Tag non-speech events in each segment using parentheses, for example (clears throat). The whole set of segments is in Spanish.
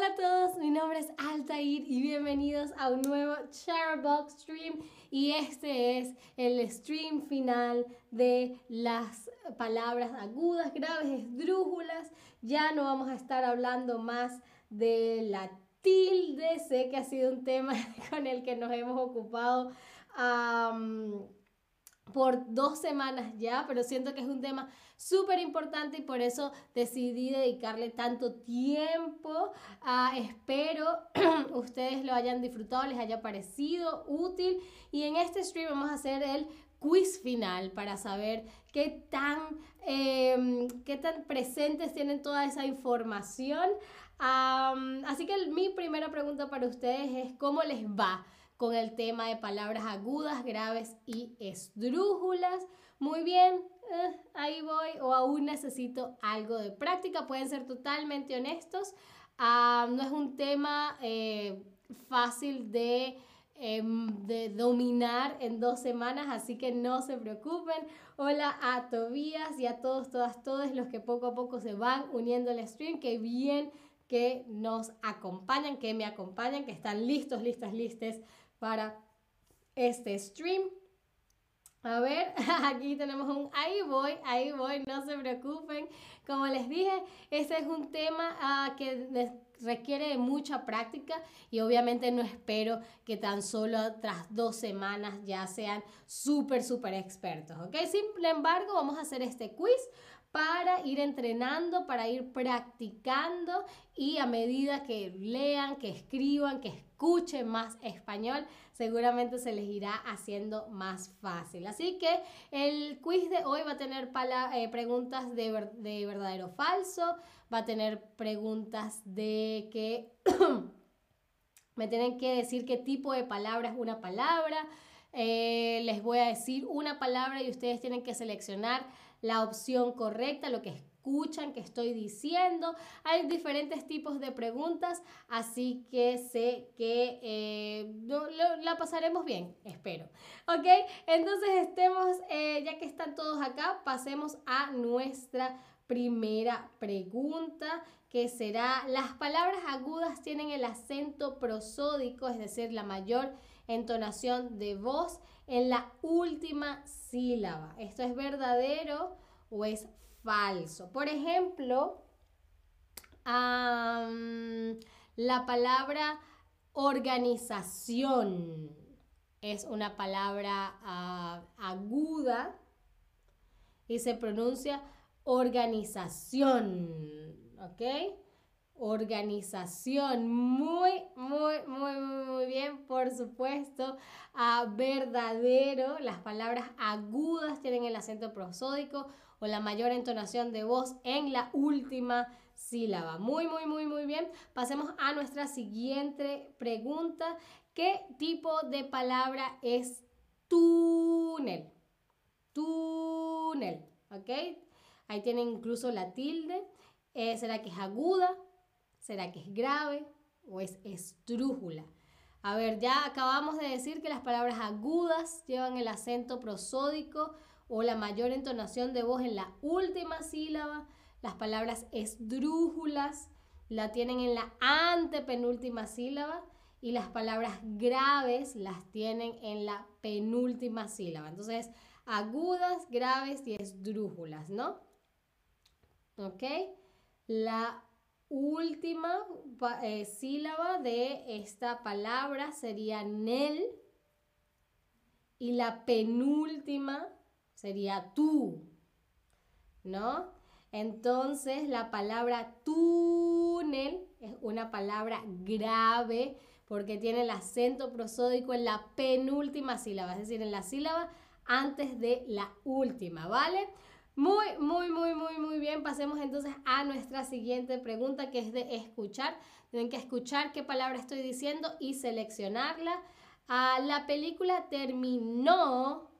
Hola a todos, mi nombre es Altair y bienvenidos a un nuevo Charbox Stream y este es el stream final de las palabras agudas, graves, esdrújulas. Ya no vamos a estar hablando más de la tilde, sé que ha sido un tema (laughs) con el que nos hemos ocupado por dos semanas ya, pero siento que es un tema súper importante y por eso decidí dedicarle tanto tiempo. Ah, espero (clears throat) ustedes lo hayan disfrutado, les haya parecido útil y en este stream vamos a hacer el quiz final para saber qué tan, em, qué tan presentes tienen toda esa información. así que mi primera pregunta para ustedes es cómo les va con el tema de palabras agudas, graves y esdrújulas. Muy bien, eh, ahí voy o aún necesito algo de práctica. Pueden ser totalmente honestos. Ah, no es un tema eh, fácil de, em, de, dominar en dos semanas, así que no se preocupen. Hola a Tobías y a todos, todas, todos los que poco a poco se van uniendo al stream. Qué bien que nos acompañan, que me acompañan, que están listos, listas, listes para este stream. A ver, (laughs) aquí tenemos un ahí voy, ahí voy, no se preocupen. Como les dije, este es un tema uh, que requiere de mucha práctica y obviamente no espero que tan solo tras dos semanas ya sean súper, súper expertos, ¿ok? Sin embargo, vamos a hacer este quiz para ir entrenando, para ir practicando y a medida que lean, que escriban, que escuchen más español, seguramente se les irá haciendo más fácil. Así que el quiz de hoy va a tener eh, preguntas de, de verdadero o falso, va a tener preguntas de que (coughs) me tienen que decir qué tipo de palabra es una palabra. Eh, les voy a decir una palabra y ustedes tienen que seleccionar la opción correcta, lo que escuchan que estoy diciendo. Hay diferentes tipos de preguntas, así que sé que eh, la pasaremos bien, espero. ¿Ok? Entonces estemos, eh, ya que están todos acá, pasemos a nuestra primera pregunta que será, las palabras agudas tienen el acento prosódico, es decir, la mayor entonación de voz en la última sílaba. ¿Esto es verdadero o es falso? Por ejemplo, la palabra organización es una palabra ah, aguda y se pronuncia organización, ¿ok? Organización. Muy, muy, muy, muy bien, por supuesto. a verdadero, las palabras agudas tienen el acento prosódico o la mayor entonación de voz en la última sílaba. Muy, muy, muy, muy bien. Pasemos a nuestra siguiente pregunta. ¿Qué tipo de palabra es túnel? Túnel, ¿ok? Ahí tienen incluso la tilde. Eh, ¿Será que es aguda? ¿Será que es grave o es estrújula? A ver, ya acabamos de decir que las palabras agudas llevan el acento prosódico o la mayor entonación de voz en la última sílaba. Las palabras esdrújulas la tienen en la antepenúltima sílaba y las palabras graves las tienen en la penúltima sílaba. Entonces, agudas, graves y esdrújulas, ¿no? ¿Ok? La última eh, sílaba de esta palabra sería nel y la penúltima sería tú, ¿no? Entonces la palabra túnel es una palabra grave porque tiene el acento prosódico en la penúltima sílaba, es decir, en la sílaba antes de la última, ¿vale? Muy, muy, muy, muy, muy Pasemos entonces a nuestra siguiente pregunta que es de escuchar. Tienen que escuchar qué palabra estoy diciendo y seleccionarla. Ah, la película terminó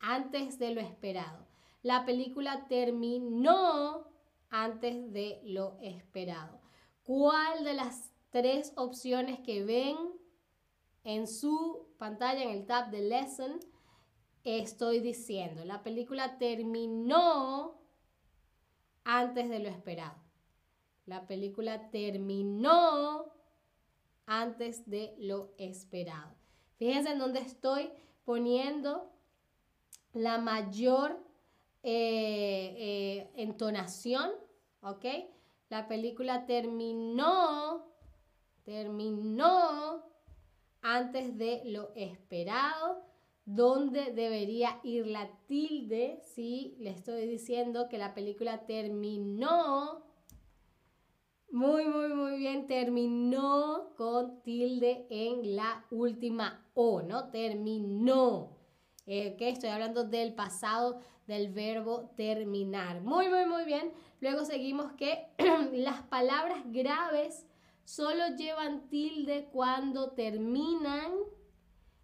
antes de lo esperado. La película terminó antes de lo esperado. ¿Cuál de las tres opciones que ven en su pantalla, en el tab de Lesson, estoy diciendo. La película terminó antes de lo esperado. La película terminó antes de lo esperado. Fíjense en dónde estoy poniendo la mayor eh, eh, entonación, ¿ok? La película terminó, terminó antes de lo esperado. ¿Dónde debería ir la tilde? Si le estoy diciendo que la película terminó. Muy, muy, muy bien. Terminó con tilde en la última O, ¿no? Terminó. Eh, Estoy hablando del pasado del verbo terminar. Muy, muy, muy bien. Luego seguimos que (clears throat) las palabras graves solo llevan tilde cuando terminan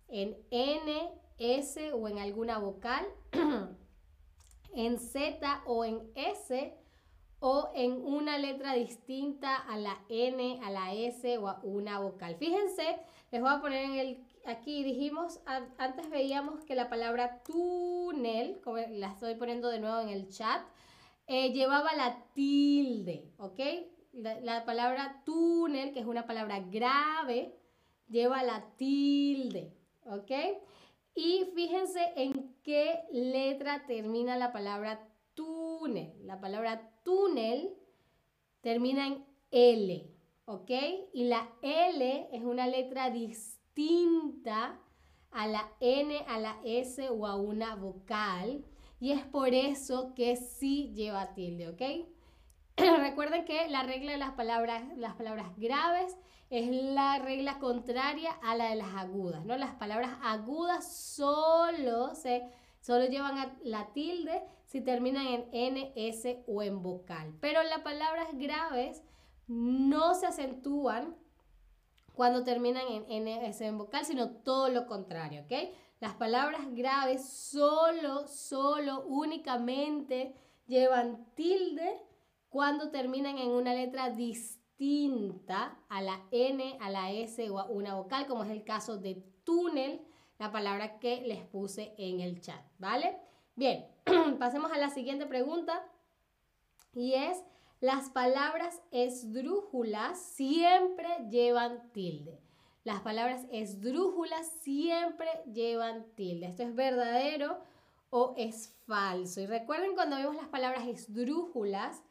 en N, S o en alguna vocal, (clears throat) en Z o en S o en una letra distinta a la N, a la S o a una vocal. Fíjense, les voy a poner en el aquí dijimos, antes veíamos que la palabra túnel, como la estoy poniendo de nuevo en el chat, eh, llevaba la tilde, ¿ok? La, palabra túnel, que es una palabra grave, lleva la tilde, ¿ok? Y fíjense en qué letra termina la palabra túnel. La palabra túnel termina en L, ¿ok? Y la L es una letra distinta a la N, a la S o a una vocal. Y es por eso que sí lleva tilde, ¿ok? (clears throat) Recuerden que la regla de las palabras, las palabras graves es la regla contraria a la de las agudas, ¿no? Las palabras agudas solo, se, solo llevan la tilde si terminan en N, S o en vocal. Pero las palabras graves no se acentúan cuando terminan en N, S o en vocal, sino todo lo contrario, ¿ok? Las palabras graves solo, solo, únicamente llevan tilde cuando terminan en una letra distinta a la N, a la S o a una vocal, como es el caso de túnel, la palabra que les puse en el chat, ¿vale? Bien, (clears throat) pasemos a la siguiente pregunta y es, las palabras esdrújulas siempre llevan tilde. Las palabras esdrújulas siempre llevan tilde. ¿Esto es verdadero o es falso? Y recuerden cuando vimos las palabras esdrújulas,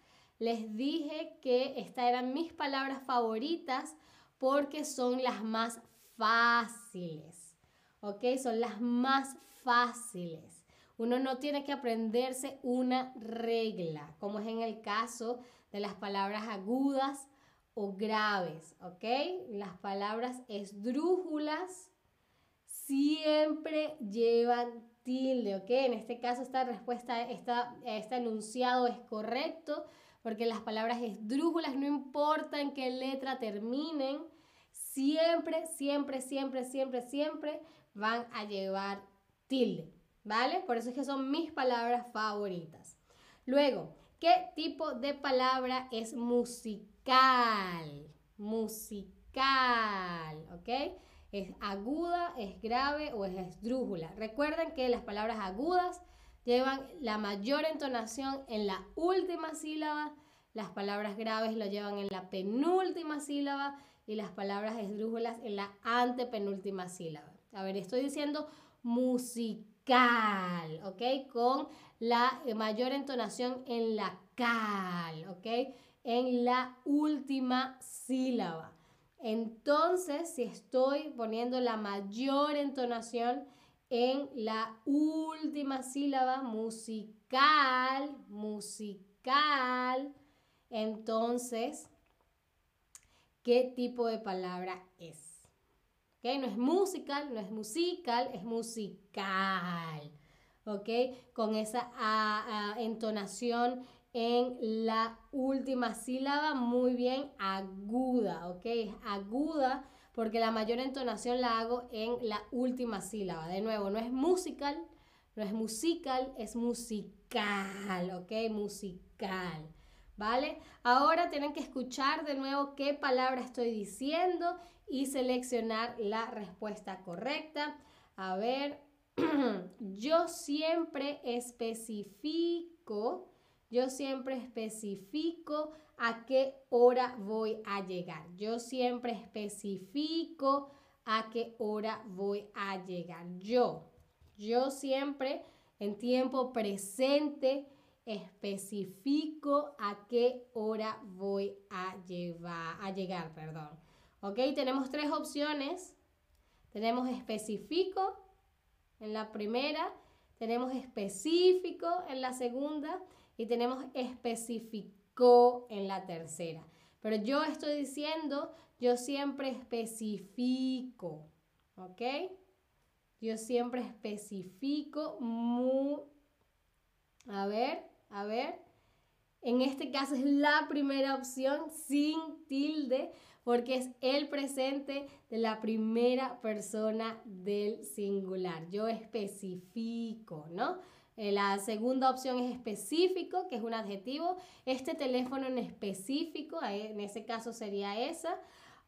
les dije que estas eran mis palabras favoritas porque son las más fáciles. ¿Ok? Son las más fáciles. Uno no tiene que aprenderse una regla, como es en el caso de las palabras agudas o graves. ¿Ok? Las palabras esdrújulas siempre llevan tilde. ¿Ok? En este caso esta respuesta, esta, este enunciado es correcto porque las palabras esdrújulas no importa en qué letra terminen, siempre, siempre, siempre, siempre, siempre van a llevar tilde, ¿vale? Por eso es que son mis palabras favoritas. Luego, ¿qué tipo de palabra es musical? Musical, ¿ok? ¿Es aguda, es grave o es esdrújula? Recuerden que las palabras agudas llevan la mayor entonación en la última sílaba, las palabras graves lo llevan en la penúltima sílaba y las palabras esdrújulas en la antepenúltima sílaba. A ver, estoy diciendo musical, ¿ok? Con la mayor entonación en la cal, ¿ok? En la última sílaba. Entonces, si estoy poniendo la mayor entonación en la última sílaba, musical, musical. Entonces, ¿qué tipo de palabra es? No es musical, no es musical, es musical. ¿Ok? Con esa entonación en la última sílaba, muy bien, aguda, ¿ok? Es aguda porque la mayor entonación la hago en la última sílaba. De nuevo, no es musical, no es musical, es musical, ¿ok? Musical, ¿vale? Ahora tienen que escuchar de nuevo qué palabra estoy diciendo y seleccionar la respuesta correcta. A ver, (clears throat) yo siempre especifico, Yo siempre especifico a qué hora voy a llegar. Yo siempre especifico a qué hora voy a llegar. Yo, yo siempre en tiempo presente especifico a qué hora voy a, llevar, a llegar. Perdón. ¿Ok? Tenemos tres opciones. Tenemos específico en la primera, tenemos específico en la segunda y tenemos especificó en la tercera. Pero yo estoy diciendo, yo siempre especifico, ¿ok? Yo siempre especifico muy... A ver, a ver. En este caso es la primera opción sin tilde porque es el presente de la primera persona del singular. Yo especifico, ¿no? Eh, la segunda opción es específico, que es un adjetivo. Este teléfono en específico, en ese caso sería esa.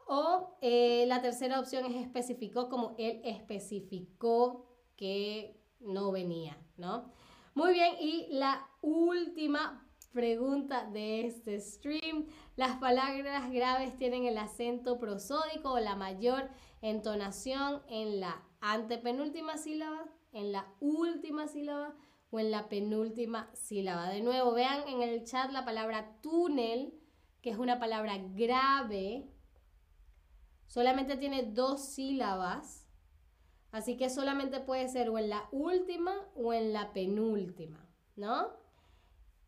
O eh, la tercera opción es especificó, como él especificó que no venía, ¿no? Muy bien, y la última pregunta de este stream. Las palabras graves tienen el acento prosódico o la mayor entonación en la antepenúltima sílaba, en la última sílaba o en la penúltima sílaba. De nuevo, vean en el chat la palabra túnel, que es una palabra grave. Solamente tiene dos sílabas. Así que solamente puede ser o en la última o en la penúltima, ¿no?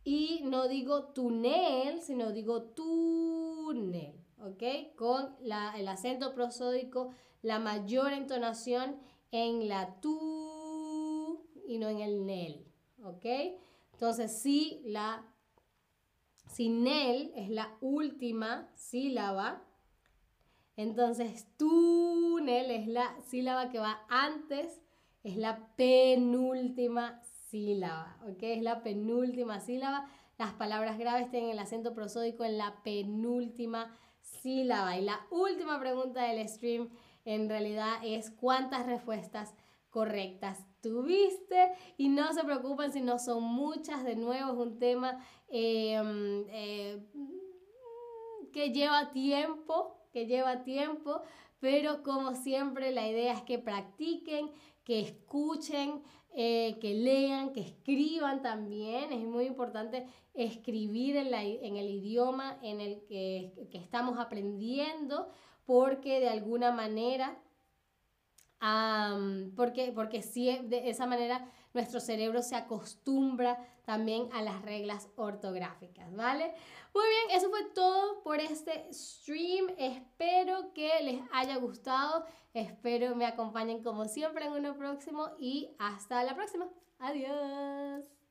Y no digo túnel, sino digo túnel, ¿ok? Con el acento prosódico, la mayor entonación en la tú y no en el nel, ¿ok? Entonces, si la si nel es la última sílaba, entonces túnel es la sílaba que va antes, es la penúltima sílaba, ¿ok? Es la penúltima sílaba. Las palabras graves tienen el acento prosódico en la penúltima sílaba. Y la última pregunta del stream en realidad es cuántas respuestas correctas tuviste y no se preocupen si no son muchas, de nuevo es un tema em, eh, que lleva tiempo, que lleva tiempo, pero como siempre la idea es que practiquen, que escuchen, eh, que lean, que escriban también. Es muy importante escribir en, el idioma en el que, estamos aprendiendo porque de alguna manera, porque, porque de esa manera nuestro cerebro se acostumbra también a las reglas ortográficas, ¿vale? Muy bien, eso fue todo por este stream. Espero que les haya gustado. Espero me acompañen como siempre en uno próximo y hasta la próxima. Adiós.